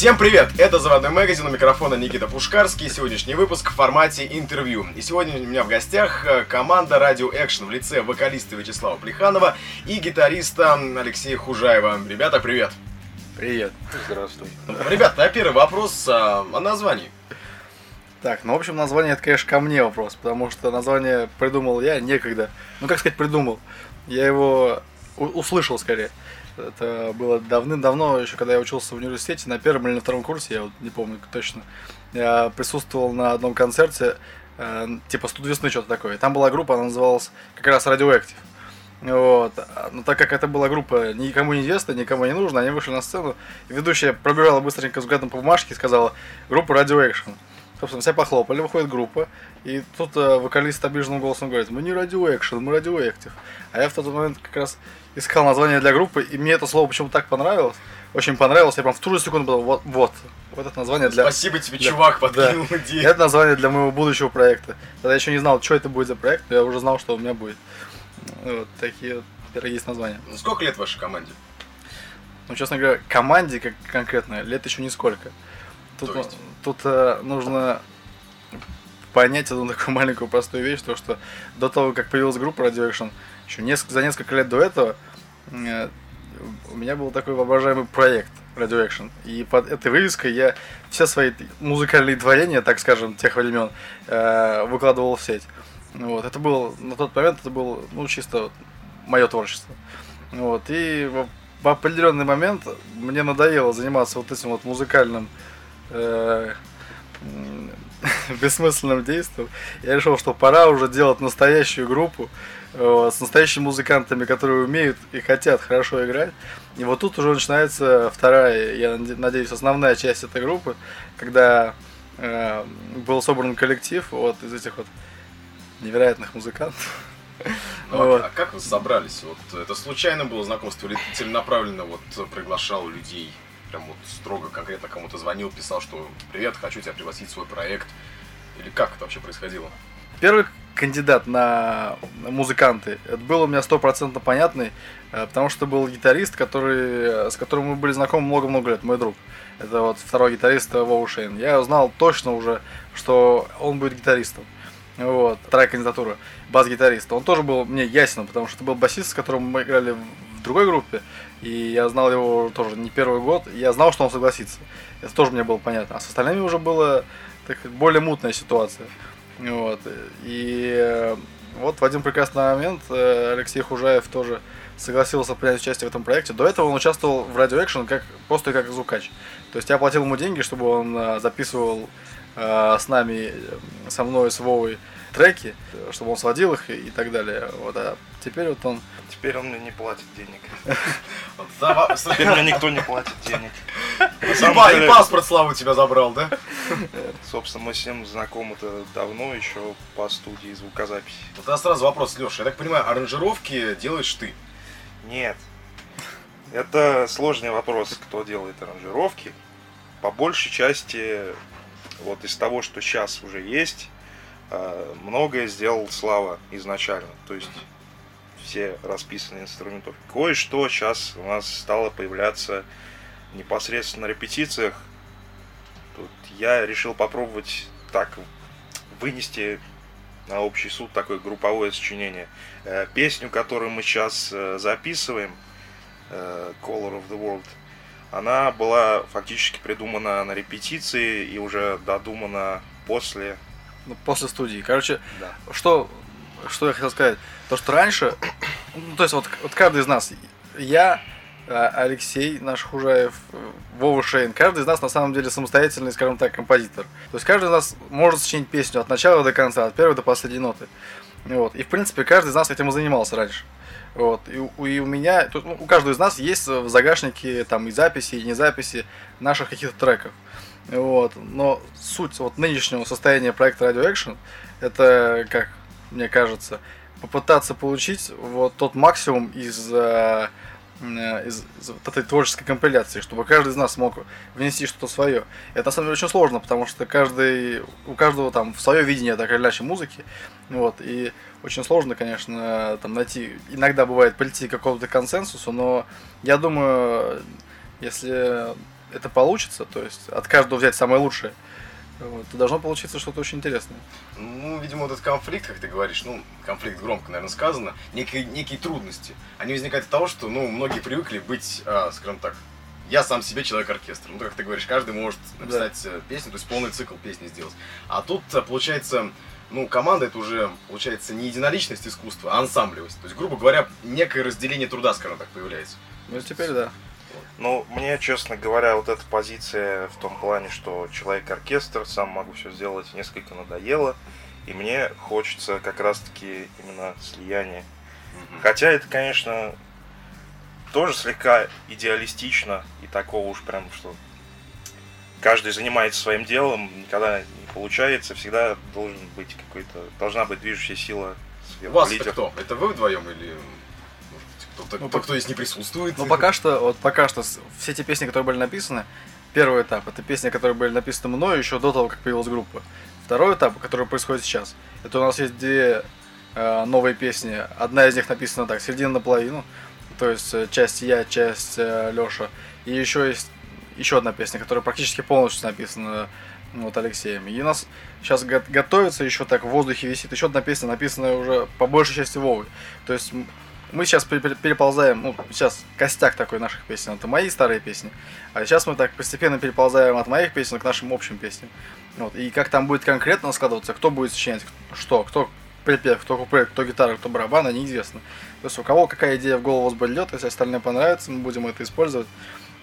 Всем привет! Это Заводной магазин, у микрофона Никита Пушкарский. Сегодняшний выпуск в формате интервью. И сегодня у меня в гостях э, команда Radio Action в лице вокалиста Вячеслава Плеханова и гитариста Алексея Хужаева. Ребята, привет! Привет. Здравствуй. Ребята, а первый вопрос а, о названии. Так, ну, в общем, название это, конечно, ко мне вопрос, потому что название придумал я некогда. Ну, как сказать, придумал. Я его услышал скорее. Это было давным-давно, еще когда я учился в университете, на первом или на втором курсе, я вот не помню точно. Я присутствовал на одном концерте, э, типа «Студ весны» что-то такое. Там была группа, она называлась как раз Radioactive. Вот. Но так как это была группа никому не известная, никому не нужна, они вышли на сцену, и ведущая пробежала быстренько взглядом по бумажке и сказала «Группа Action». Собственно, все похлопали, выходит группа, и тут э, вокалист обиженным голосом говорит, мы не Action, мы Radioactive. А я в тот момент как раз искал название для группы, и мне это слово почему-то так понравилось, очень понравилось, я прям в ту же секунду был, вот, вот, вот это название для... Спасибо тебе, Да. чувак, подкинул Да. идею. Это название для моего будущего проекта. Тогда я еще не знал, что это будет за проект, но я уже знал, что у меня будет. Вот такие вот пироги с названием. Ну, Сколько лет вашей команде? Ну, честно говоря, команде как конкретно лет еще нисколько. Тут, есть? тут э, нужно понять одну такую маленькую простую вещь, то что до того, как появилась группа Radio Action, еще несколько, за несколько лет до этого э, у меня был такой воображаемый проект Radio Action. И под этой вывеской я все свои музыкальные творения, так скажем, тех времен, э, выкладывал в сеть. Вот. Это был, на тот момент это было, ну, чисто мое творчество. Вот. И в, в определенный момент мне надоело заниматься вот этим вот музыкальным э, м, бессмысленным действием. Я решил, что пора уже делать настоящую группу вот, с настоящими музыкантами, которые умеют и хотят хорошо играть. И вот тут уже начинается вторая, я наде- надеюсь, основная часть этой группы, когда э, был собран коллектив вот из этих вот невероятных музыкантов. Ну, а- Вот. А как вы собрались? Вот это случайно было знакомство или целенаправленно вот приглашал людей? Прям вот строго конкретно кому-то звонил, писал, что привет, хочу тебя пригласить в свой проект. Или как это вообще происходило? Первый кандидат на музыканты, это был у меня стопроцентно понятный, э, потому что был гитарист, который, с которым мы были знакомы много-много лет, мой друг. Это вот второй гитарист Вова Шейн. Я знал точно уже, что он будет гитаристом. Вот, вторая кандидатура, бас-гитариста. Он тоже был мне ясен, потому что это был басист, с которым мы играли в другой группе, и я знал его тоже не первый год, и я знал, что он согласится. Это тоже мне было понятно. А с остальными уже была так, более мутная ситуация. Вот. И э, вот в один прекрасный момент э, Алексей Хужаев тоже согласился принять участие в этом проекте. До этого он участвовал в Radio как, просто как звукач. То есть я платил ему деньги, чтобы он э, записывал э, с нами, э, со мной, с Вовой треки, чтобы он сводил их и, и так далее. Вот, а теперь вот он... Теперь он мне не платит денег. Теперь мне никто не платит денег. И паспорт Славу тебя забрал, да? собственно, мы ним знакомы-то давно, еще по студии звукозаписи. Вот тогда сразу вопрос, Леша. Я так понимаю, аранжировки делаешь ты. Нет. Это сложный вопрос, кто делает аранжировки. По большей части, вот из того, что сейчас уже есть, э, многое сделал Слава изначально. То есть все расписанные инструментов. Кое-что сейчас у нас стало появляться непосредственно на репетициях. Тут я решил попробовать так вынести на общий суд такое групповое сочинение. Э, Песню, которую мы сейчас э, записываем, Color of the World, она была фактически придумана на репетиции и уже додумана после. ну, после студии. Короче, Да. что, что я хотел сказать? То, что раньше, ну, то есть вот, вот каждый из нас, я, э, Алексей, наш Хужаев, Вова Шейн, каждый из нас на самом деле самостоятельный, скажем так, композитор. То есть каждый из нас может сочинить песню от начала до конца, от первой до последней ноты. Вот. И в принципе каждый из нас этим и занимался раньше. Вот. И, у- и у меня, тут, ну, у каждого из нас есть в загашнике там и записи, и не записи наших каких-то треков. Вот. Но суть вот нынешнего состояния проекта Radio Action это, как мне кажется, попытаться получить вот тот максимум из, э, из, из вот этой творческой компиляции, чтобы каждый из нас мог внести что-то свое. Это на самом деле очень сложно, потому что каждый, у каждого там свое видение так или иначе музыки. Вот, и очень сложно, конечно, там найти, иногда бывает прийти к какому-то консенсусу, но я думаю, если это получится, то есть от каждого взять самое лучшее, вот, должно получиться что-то очень интересное. Ну, видимо, этот конфликт, как ты говоришь, ну, конфликт громко, наверное, сказано, некие, некие трудности, они возникают от того, что, ну, многие привыкли быть, а, скажем так, я сам себе человек-оркестр. Ну, как ты говоришь, каждый может написать да. песню, то есть полный цикл песни сделать. А тут, получается, ну, команда это уже, получается, не единоличность искусства, а ансамблевость. То есть, грубо говоря, некое разделение труда, скажем так, появляется. Ну, теперь да. Ну, мне, честно говоря, вот эта позиция в том плане, что человек-оркестр, сам могу все сделать, несколько надоело. И мне хочется как раз-таки именно слияния. Mm-hmm. Хотя это, конечно, тоже слегка идеалистично и такого уж прям, что каждый занимается своим делом, никогда не получается, всегда должен быть какой-то, должна быть движущая сила сверху. Вас это кто? Это вы вдвоем или кто-то, ну, кто, кто здесь не присутствует? Ну пока что, вот пока что все эти песни, которые были написаны, первый этап это песни, которые были написаны мной еще до того, как появилась группа. Второй этап, который происходит сейчас, это у нас есть две э, новые песни. Одна из них написана так, середина наполовину, то есть э, часть я, часть э, Леша. И еще есть еще одна песня, которая практически полностью написана ну, вот Алексеем. И у нас сейчас го- готовится еще так в воздухе висит еще одна песня, написанная уже по большей части Вовой. То есть мы сейчас переползаем, ну, сейчас костяк такой наших песен, это мои старые песни, а сейчас мы так постепенно переползаем от моих песен к нашим общим песням. Вот. И как там будет конкретно складываться, кто будет сочинять что, кто припев, кто куплет, кто гитара, кто барабана, неизвестно. То есть у кого какая идея в голову взбредет, если остальное понравится, мы будем это использовать.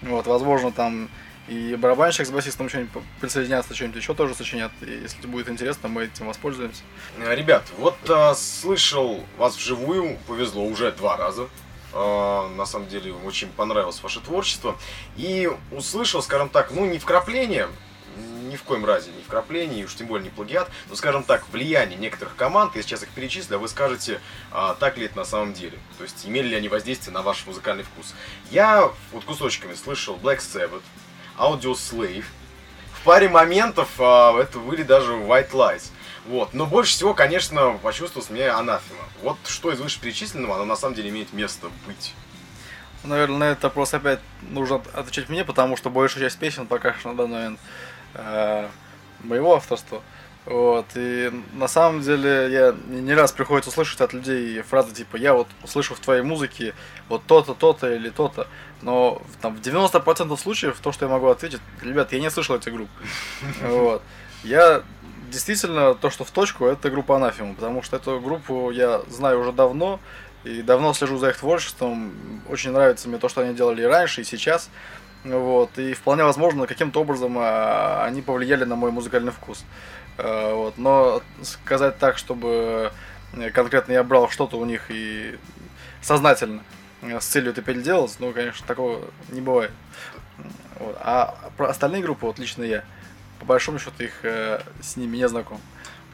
Вот, возможно, там и барабанщик с басистом что-нибудь присоединятся, что-нибудь еще тоже сочинят. И если будет интересно, мы этим воспользуемся. Э, ребят, вот а, слышал вас вживую, повезло уже два раза. А, на самом деле, очень понравилось ваше творчество. И услышал, скажем так, ну не вкрапление, ни в коем разе не вкрапление, уж тем более не плагиат, но, скажем так, влияние некоторых команд, я сейчас их перечислю, а вы скажете, а, так ли это на самом деле. То есть, имели ли они воздействие на ваш музыкальный вкус. Я вот кусочками слышал Black Sabbath, Audio Slave, в паре моментов а, это были даже White Lies. Вот. Но больше всего, конечно, почувствовалось мне анафема. Вот что из вышеперечисленного, оно на самом деле имеет место быть. Наверное, на этот вопрос опять нужно отвечать мне, потому что большая часть песен пока что на данный момент э, моего авторства. Вот, и на самом деле я не раз приходится услышать от людей фразы типа «я вот услышу в твоей музыке вот то-то, то-то или то-то», но там, в 90% случаев то, что я могу ответить, ребят, я не слышал этих групп. Вот. Я действительно, то, что в точку, это группа Анафима, потому что эту группу я знаю уже давно, и давно слежу за их творчеством. Очень нравится мне то, что они делали и раньше, и сейчас. Вот, и вполне возможно, каким-то образом а, они повлияли на мой музыкальный вкус. А, вот, но сказать так, чтобы конкретно я брал что-то у них и сознательно с целью это переделать, ну, конечно, такого не бывает. Вот. А про остальные группы, вот лично я, по большому счету их э, с ними не знаком.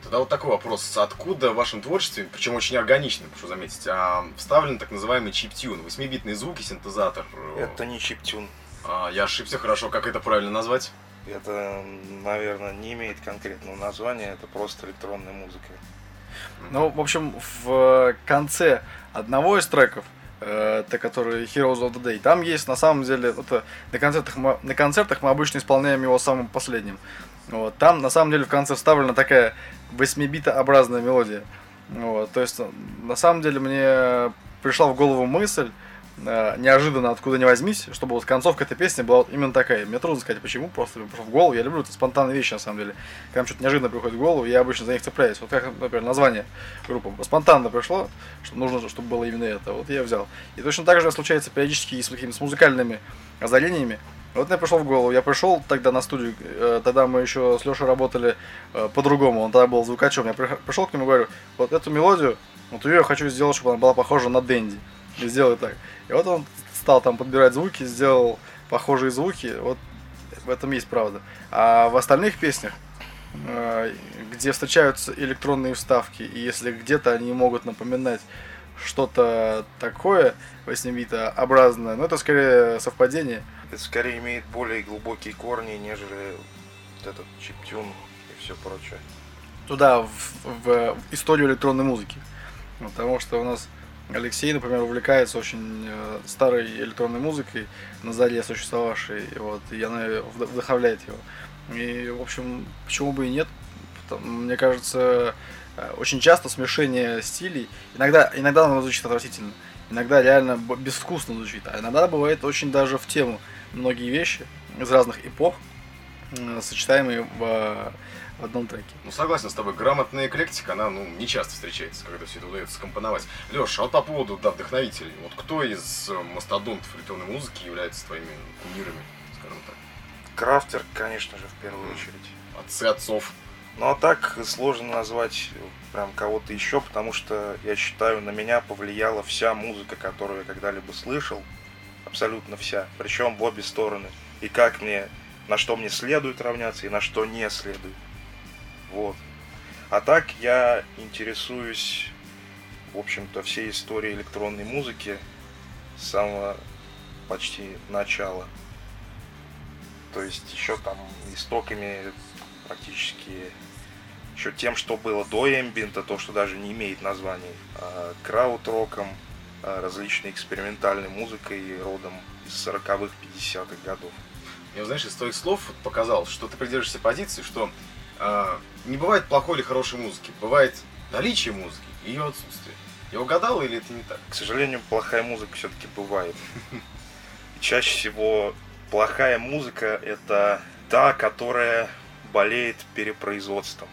Тогда вот такой вопрос. Откуда в вашем творчестве, причем очень органично, прошу заметить, а, вставлен так называемый чиптюн, восьмибитные звуки, синтезатор? Это не чиптюн. А, я ошибся, хорошо. Как это правильно назвать? Это, наверное, не имеет конкретного названия, это просто электронная музыка. Ну, в общем, в конце одного из треков это который Heroes of the Day. Там есть на самом деле, это на концертах мы, на концертах мы обычно исполняем его самым последним. Вот, там на самом деле в конце вставлена такая 8-битообразная мелодия. Вот, то есть на самом деле мне пришла в голову мысль, э, неожиданно откуда не возьмись, чтобы вот концовка этой песни была вот именно такая. Мне трудно сказать почему, просто в голову. Я люблю это спонтанные вещи на самом деле. Когда что-то неожиданно приходит в голову, я обычно за них цепляюсь. Вот как, например, название группы спонтанно пришло, что нужно, чтобы было именно это. Вот я взял. И точно так же случается периодически с какими-то музыкальными озарениями. Вот мне пришло в голову, я пришел тогда на студию, э, тогда мы еще с Лешей работали э, по-другому, он тогда был звукачом, я пришел к нему и говорю, вот эту мелодию, вот ее я хочу сделать, чтобы она была похожа на Дэнди, и сделай так. И вот он стал там подбирать звуки, сделал похожие звуки, вот в этом есть правда. А в остальных песнях, э, где встречаются электронные вставки, и если где-то они могут напоминать что-то такое 8-битообразное, ну это скорее совпадение. Это скорее имеет более глубокие корни, нежели вот этот чиптюн и все прочее. Туда, в, в, в историю электронной музыки. Потому что у нас Алексей, например, увлекается очень э, старой электронной музыкой, на заре существовавшей, вот, и она вдохновляет его. И, в общем, почему бы и нет? Мне кажется, э, очень часто смешение стилей, иногда, иногда оно звучит отвратительно, иногда реально безвкусно звучит, а иногда бывает очень даже в тему многие вещи из разных эпох, сочетаемые в в одном треке. Ну, согласен с тобой, грамотная эклектика, она, ну, не часто встречается, когда все это удается скомпоновать. Леша, а вот по поводу, да, вдохновителей, вот кто из э, мастодонтов электронной музыки является твоими кумирами, скажем так? Крафтер, конечно же, в первую очередь. Отцы отцов. Ну, а так сложно назвать прям кого-то еще, потому что, я считаю, на меня повлияла вся музыка, которую я когда-либо слышал, абсолютно вся, причем в обе стороны. И как мне, на что мне следует равняться и на что не следует. Вот. А так я интересуюсь, в общем-то, всей историей электронной музыки с самого почти начала. То есть еще там истоками практически еще тем, что было до эмбиента, то, что даже не имеет названий, а а различной экспериментальной музыкой родом из 40-х, 50-х годов. Я, знаешь, из твоих слов показал, что ты придерживаешься позиции, что не бывает плохой или хорошей музыки, бывает наличие музыки и ее отсутствие. Я угадал или это не так? К сожалению, плохая музыка все-таки бывает. Чаще всего плохая музыка это та, которая болеет перепроизводством.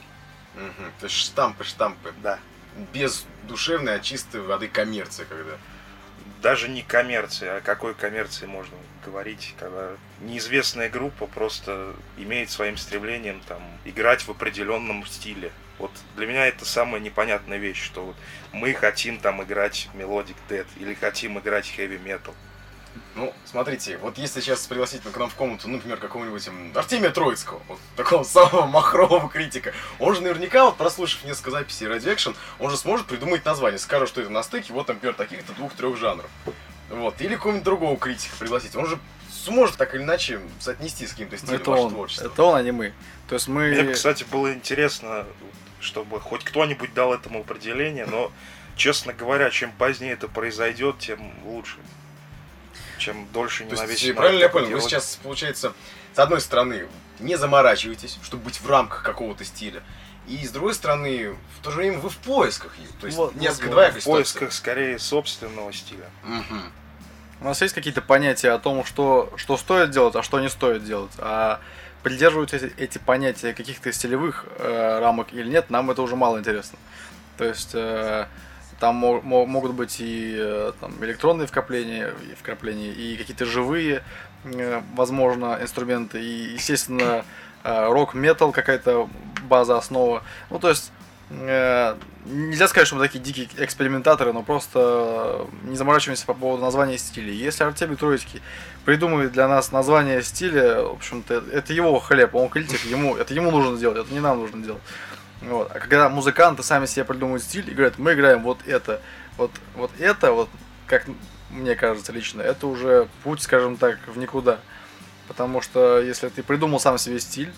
Угу. То есть штампы, штампы. Да. Без душевной, а чистой воды коммерция, когда. Даже не коммерция, а какой коммерции можно говорить, когда неизвестная группа просто имеет своим стремлением там играть в определенном стиле. Вот для меня это самая непонятная вещь, что вот мы хотим там играть Melodic Dead или хотим играть Heavy Metal. Ну, смотрите, вот если сейчас пригласить к нам в комнату, ну, например, какого-нибудь Артемия Троицкого, вот такого самого махрового критика, он же наверняка, вот прослушав несколько записей Radio Action, он же сможет придумать название, скажет, что это на стыке, вот, например, таких-то двух-трех жанров. Вот. Или какого-нибудь другого критика пригласить. Он же сможет так или иначе соотнести с каким-то стилем это ваше он, творчество. Это он, а не мы. То есть мы... Мне, кстати, было интересно, чтобы хоть кто-нибудь дал этому определение, но, честно говоря, чем позднее это произойдет, тем лучше. Чем дольше не То есть, правильно я понял, делать. вы сейчас, получается, с одной стороны, не заморачиваетесь, чтобы быть в рамках какого-то стиля, и с другой стороны, в то же время вы в поисках. То есть вот, несколько вот, двоякая В поисках скорее собственного стиля. Угу. У нас есть какие-то понятия о том, что, что стоит делать, а что не стоит делать. А придерживаются эти, эти понятия каких-то стилевых э, рамок или нет, нам это уже мало интересно. То есть э, там мо- могут быть и э, там, электронные вкрапления, и вкрапления, и какие-то живые, э, возможно, инструменты, и, естественно, э, рок-метал какая-то база, основа. Ну, то есть нельзя сказать, что мы такие дикие экспериментаторы, но просто не заморачиваемся по поводу названия стиля. Если Артемий Троицкий придумывает для нас название стиля, в общем-то, это его хлеб, он критик, ему, это ему нужно сделать, это не нам нужно делать. Вот. А когда музыканты сами себе придумывают стиль и говорят, мы играем вот это, вот, вот это, вот, как мне кажется лично, это уже путь, скажем так, в никуда. Потому что если ты придумал сам себе стиль,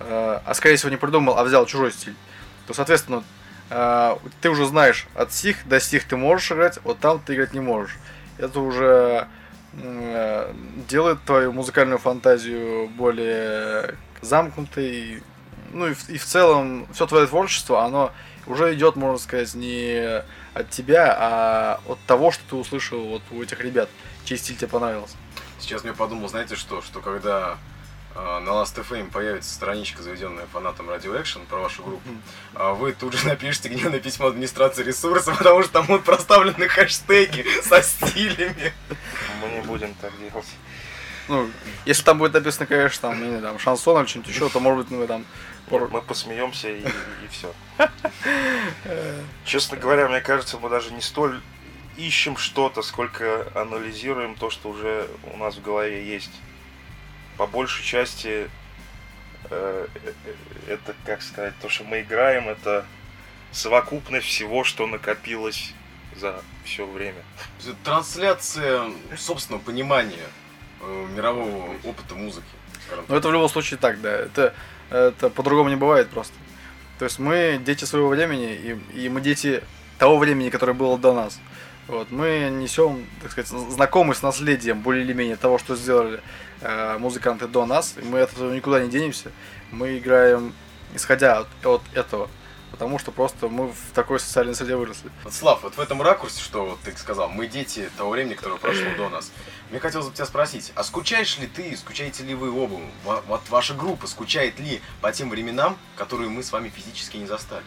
э, а скорее всего не придумал, а взял чужой стиль, то, соответственно, э, ты уже знаешь, от сих до сих ты можешь играть, вот там ты играть не можешь. Это уже э, делает твою музыкальную фантазию более замкнутой. Ну и в, и в целом все твое творчество, оно уже идет, можно сказать, не от тебя, а от того, что ты услышал вот у этих ребят, чей стиль тебе понравился. Сейчас мне подумал, знаете что, что когда а, на Last.fm появится страничка, заведенная фанатом Radio Action про вашу группу, а вы тут же напишите гневное письмо администрации ресурса, потому что там будут проставлены хэштеги со стилями. Мы не будем так делать. Ну, если там будет написано, конечно, там, не, там шансон или что-нибудь еще, то может быть мы там... Мы посмеемся и, и все. Честно говоря, мне кажется, мы даже не столь ищем что-то, сколько анализируем то, что уже у нас в голове есть по большей части э, э, это, как сказать, то, что мы играем, это совокупность всего, что накопилось за все время. Трансляция собственного понимания мирового опыта музыки. Ну это в любом случае так, да. Это, это по-другому не бывает просто. То есть мы дети своего времени, и, и мы дети того времени, которое было до нас. Вот, мы несем, так сказать, знакомы с наследием более или менее того, что сделали э, музыканты до нас. И мы от этого никуда не денемся. Мы играем, исходя от, от этого. Потому что просто мы в такой социальной среде выросли. Слав, вот в этом ракурсе, что вот ты сказал, мы дети того времени, которое прошло до нас. Мне хотелось бы тебя спросить, а скучаешь ли ты, скучаете ли вы оба, вот ваша группа скучает ли по тем временам, которые мы с вами физически не застали?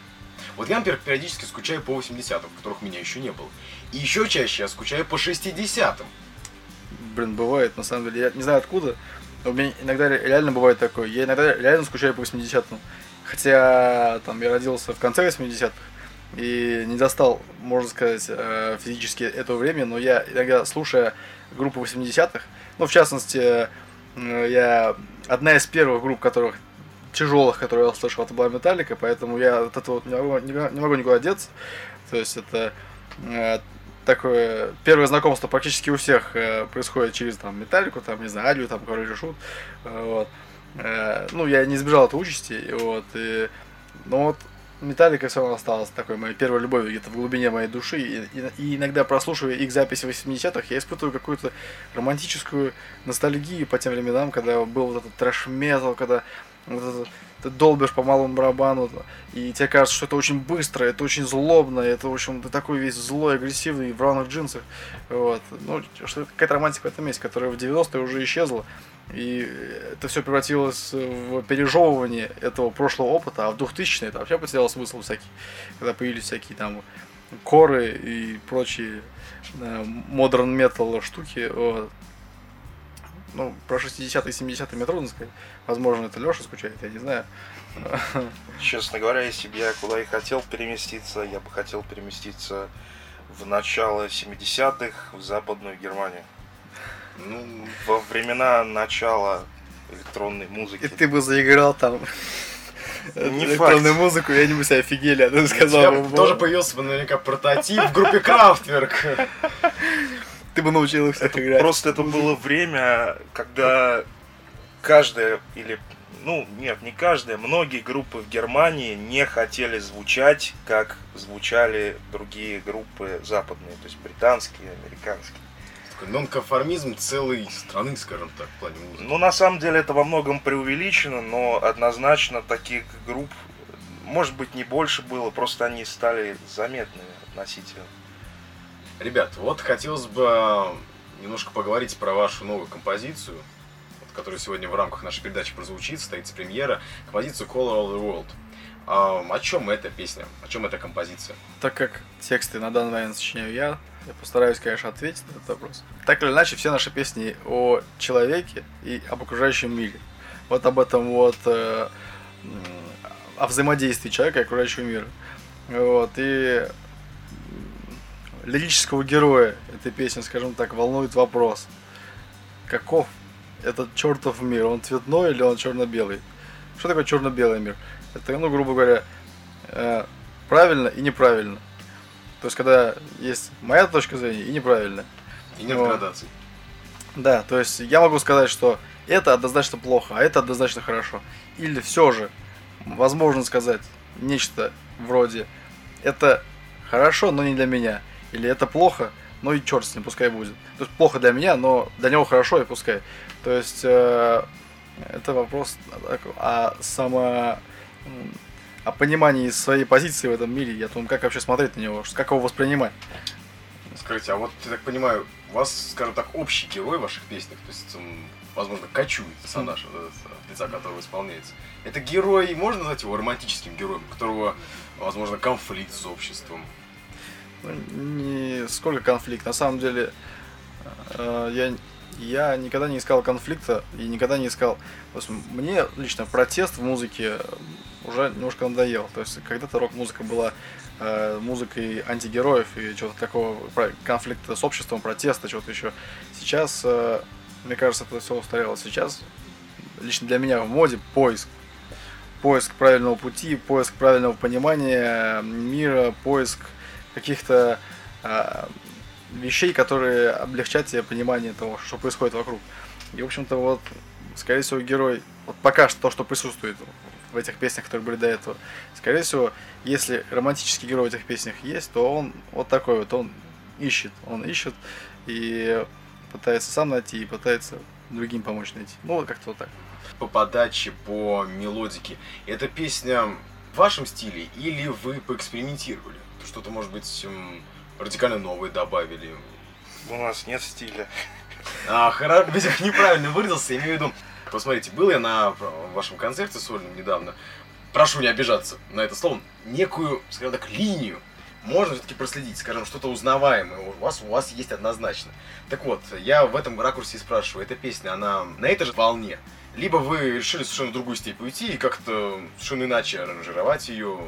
Вот я, например, периодически скучаю по 80-м, в которых меня еще не было. И еще чаще я скучаю по 60-м. Блин, бывает, на самом деле. Я не знаю откуда, но у меня иногда реально бывает такое. Я иногда реально скучаю по 80-м. Хотя там я родился в конце 80-х и не застал, можно сказать, э, физически это время, но я иногда, слушая группу 80-х, ну, в частности, э, я одна из первых групп, которых тяжелых, которые я слышал, это была Металлика, поэтому я от этого не могу, не, могу никуда деться. То есть это э, такое первое знакомство практически у всех происходит через там Металлику, там, не знаю, Алию, там, Король Шут. Вот. Э, ну, я не избежал этой участи, вот, и, но вот Металлика все равно осталась такой моей первой любовью где-то в глубине моей души. И, и, и иногда прослушивая их записи 80-х, я испытываю какую-то романтическую ностальгию по тем временам, когда был вот этот трэш-метал, когда вот ты долбишь по малому барабану, и тебе кажется, что это очень быстро, это очень злобно, это, в общем, ты такой весь злой, агрессивный, в рваных джинсах. Вот. Ну, что какая-то романтика в этом есть, которая в 90-е уже исчезла. И это все превратилось в пережевывание этого прошлого опыта, а в 2000-е это вообще потерял смысл всякий, когда появились всякие там коры и прочие модерн метал штуки. Вот ну, про 60-е 70-е мне трудно сказать. Возможно, это Леша скучает, я не знаю. Честно говоря, если бы я куда и хотел переместиться, я бы хотел переместиться в начало 70-х в Западную Германию. Ну, во времена начала электронной музыки. И ты бы заиграл там не электронную факт. музыку, я нибудь офигели, а ты сказал. Тоже появился бы наверняка прототип в группе Крафтверк. Ты бы научил их всех играть. Просто это было время, когда каждая или ну, нет, не каждая, многие группы в Германии не хотели звучать, как звучали другие группы западные, то есть британские, американские. Нонконформизм целой страны, скажем так, в плане музыки. Ну, на самом деле, это во многом преувеличено, но однозначно таких групп, может быть, не больше было, просто они стали заметными относительно. Ребят, вот хотелось бы а, немножко поговорить про вашу новую композицию, которая сегодня в рамках нашей передачи прозвучит, состоится премьера, композицию Color of the World. А, о чем эта песня? О чем эта композиция? Так как тексты на данный момент сочиняю я, я постараюсь, конечно, ответить на этот вопрос. Так или иначе, все наши песни о человеке и об окружающем мире. Вот об этом вот э, о взаимодействии человека и окружающего мира. Вот, и лирического героя этой песни, скажем так, волнует вопрос. Каков этот чертов мир? Он цветной или он черно-белый? Что такое черно-белый мир? Это, ну, грубо говоря, э, правильно и неправильно. То есть, когда есть моя точка зрения и неправильная. И нет Но, градаций. Да, то есть я могу сказать, что это однозначно плохо, а это однозначно хорошо. Или все же, возможно сказать нечто вроде это хорошо, но не для меня. Или это плохо, ну и черт с ним, пускай будет. То есть плохо для меня, но для него хорошо и пускай. То есть э, это вопрос о само о понимании своей позиции в этом мире, я думаю, как вообще смотреть на него, как его воспринимать. Скажите, а вот, я так понимаю, у вас, скажем так, общий герой в ваших песнях, то есть, возможно, кочует персонаж, от лица которого исполняется. Это герой, можно назвать его романтическим героем, у которого, возможно, конфликт с обществом, ну, не сколько конфликт. На самом деле, э, я, я никогда не искал конфликта и никогда не искал... То есть, мне лично протест в музыке уже немножко надоел. То есть, когда-то рок-музыка была э, музыкой антигероев и чего-то такого, конфликта с обществом, протеста, чего-то еще. Сейчас, э, мне кажется, это все устарело. Сейчас, лично для меня в моде поиск поиск правильного пути, поиск правильного понимания мира, поиск каких-то э, вещей, которые облегчат тебе понимание того, что происходит вокруг. И, в общем-то, вот, скорее всего, герой, вот пока что то, что присутствует в этих песнях, которые были до этого, скорее всего, если романтический герой в этих песнях есть, то он вот такой вот, он ищет. Он ищет и пытается сам найти, и пытается другим помочь найти. Ну, вот как-то вот так. По подаче, по мелодике. Эта песня в вашем стиле или вы поэкспериментировали? Что-то, может быть, радикально новое добавили? У нас нет стиля. А, хорошо, неправильно выразился, я имею в виду, посмотрите, был я на вашем концерте сольном недавно, прошу не обижаться на это слово, некую, скажем так, линию можно все-таки проследить, скажем, что-то узнаваемое у вас, у вас есть однозначно. Так вот, я в этом ракурсе и спрашиваю, эта песня, она на этой же волне? Либо вы решили совершенно в другую степь уйти и как-то совершенно иначе аранжировать ее,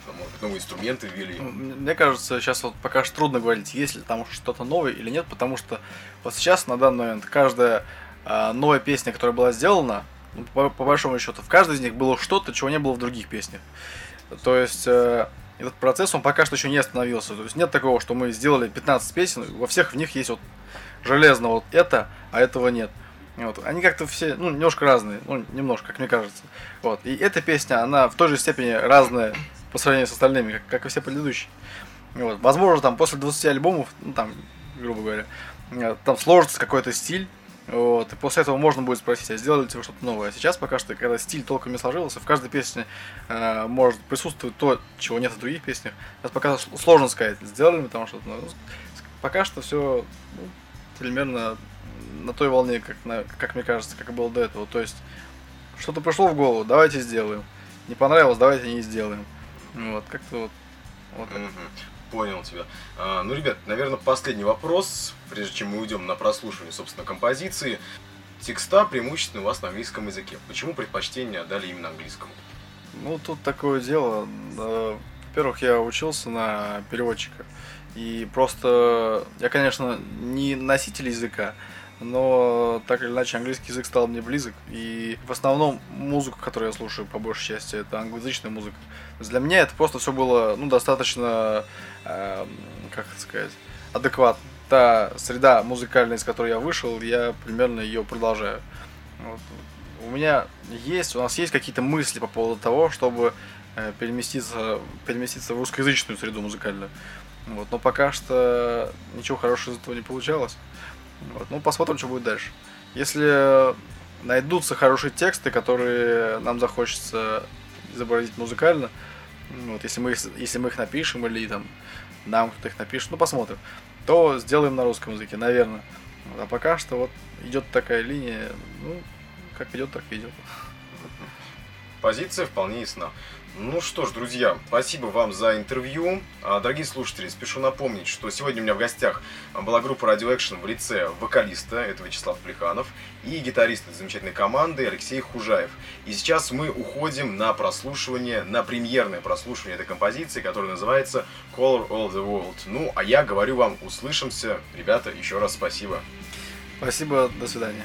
какие-то, может новые инструменты ввели? Ну, мне кажется, сейчас вот пока что трудно говорить, есть ли там что-то новое или нет, потому что вот сейчас, на данный момент, каждая э, новая песня, которая была сделана, ну, по, по большому счету, в каждой из них было что-то, чего не было в других песнях. То есть э, этот процесс, он пока что еще не остановился. То есть нет такого, что мы сделали 15 песен, во всех в них есть вот железно вот это, а этого нет. Вот. Они как-то все, ну, немножко разные, ну, немножко, как мне кажется. Вот. И эта песня, она в той же степени разная по сравнению с остальными, как, как и все предыдущие. Вот. Возможно, там после 20 альбомов, ну, там, грубо говоря, э, там сложится какой-то стиль, вот, и после этого можно будет спросить, а сделали ли вы что-то новое. А сейчас пока что, когда стиль толком не сложился, в каждой песне э, может присутствовать то, чего нет в других песнях. Сейчас пока сложно сказать, сделали мы там что-то новое. Пока что все ну, примерно на той волне, как, на, как мне кажется, как было до этого. То есть, что-то пришло в голову, давайте сделаем. Не понравилось, давайте не сделаем. Вот, как-то вот. вот так. Понял тебя. А, ну, ребят, наверное, последний вопрос, прежде чем мы уйдем на прослушивание, собственно, композиции. Текста преимущественно у вас на английском языке. Почему предпочтение отдали именно английскому? Ну, тут такое дело. Во-первых, я учился на переводчика. И просто я, конечно, не носитель языка, но так или иначе английский язык стал мне близок. И в основном музыку, которую я слушаю по большей части, это англоязычная музыка. Для меня это просто все было ну, достаточно, э, как это сказать, адекватно. Та среда музыкальная, из которой я вышел, я примерно ее продолжаю. Вот. У меня есть, у нас есть какие-то мысли по поводу того, чтобы э, переместиться, переместиться в русскоязычную среду музыкальную. Вот. Но пока что ничего хорошего из этого не получалось. Вот. Ну, посмотрим, что будет дальше. Если найдутся хорошие тексты, которые нам захочется изобразить музыкально, вот, если мы, их, если мы их напишем или там нам кто-то их напишет, ну посмотрим, то сделаем на русском языке, наверное. А пока что вот идет такая линия, ну, как идет, так идет. Позиция вполне ясна. Ну что ж, друзья, спасибо вам за интервью. А, дорогие слушатели, спешу напомнить, что сегодня у меня в гостях была группа Radio Action в лице вокалиста, это Вячеслав Плеханов, и гитариста замечательной команды Алексей Хужаев. И сейчас мы уходим на прослушивание, на премьерное прослушивание этой композиции, которая называется Color of the World. Ну, а я говорю вам, услышимся. Ребята, еще раз спасибо. Спасибо, до свидания.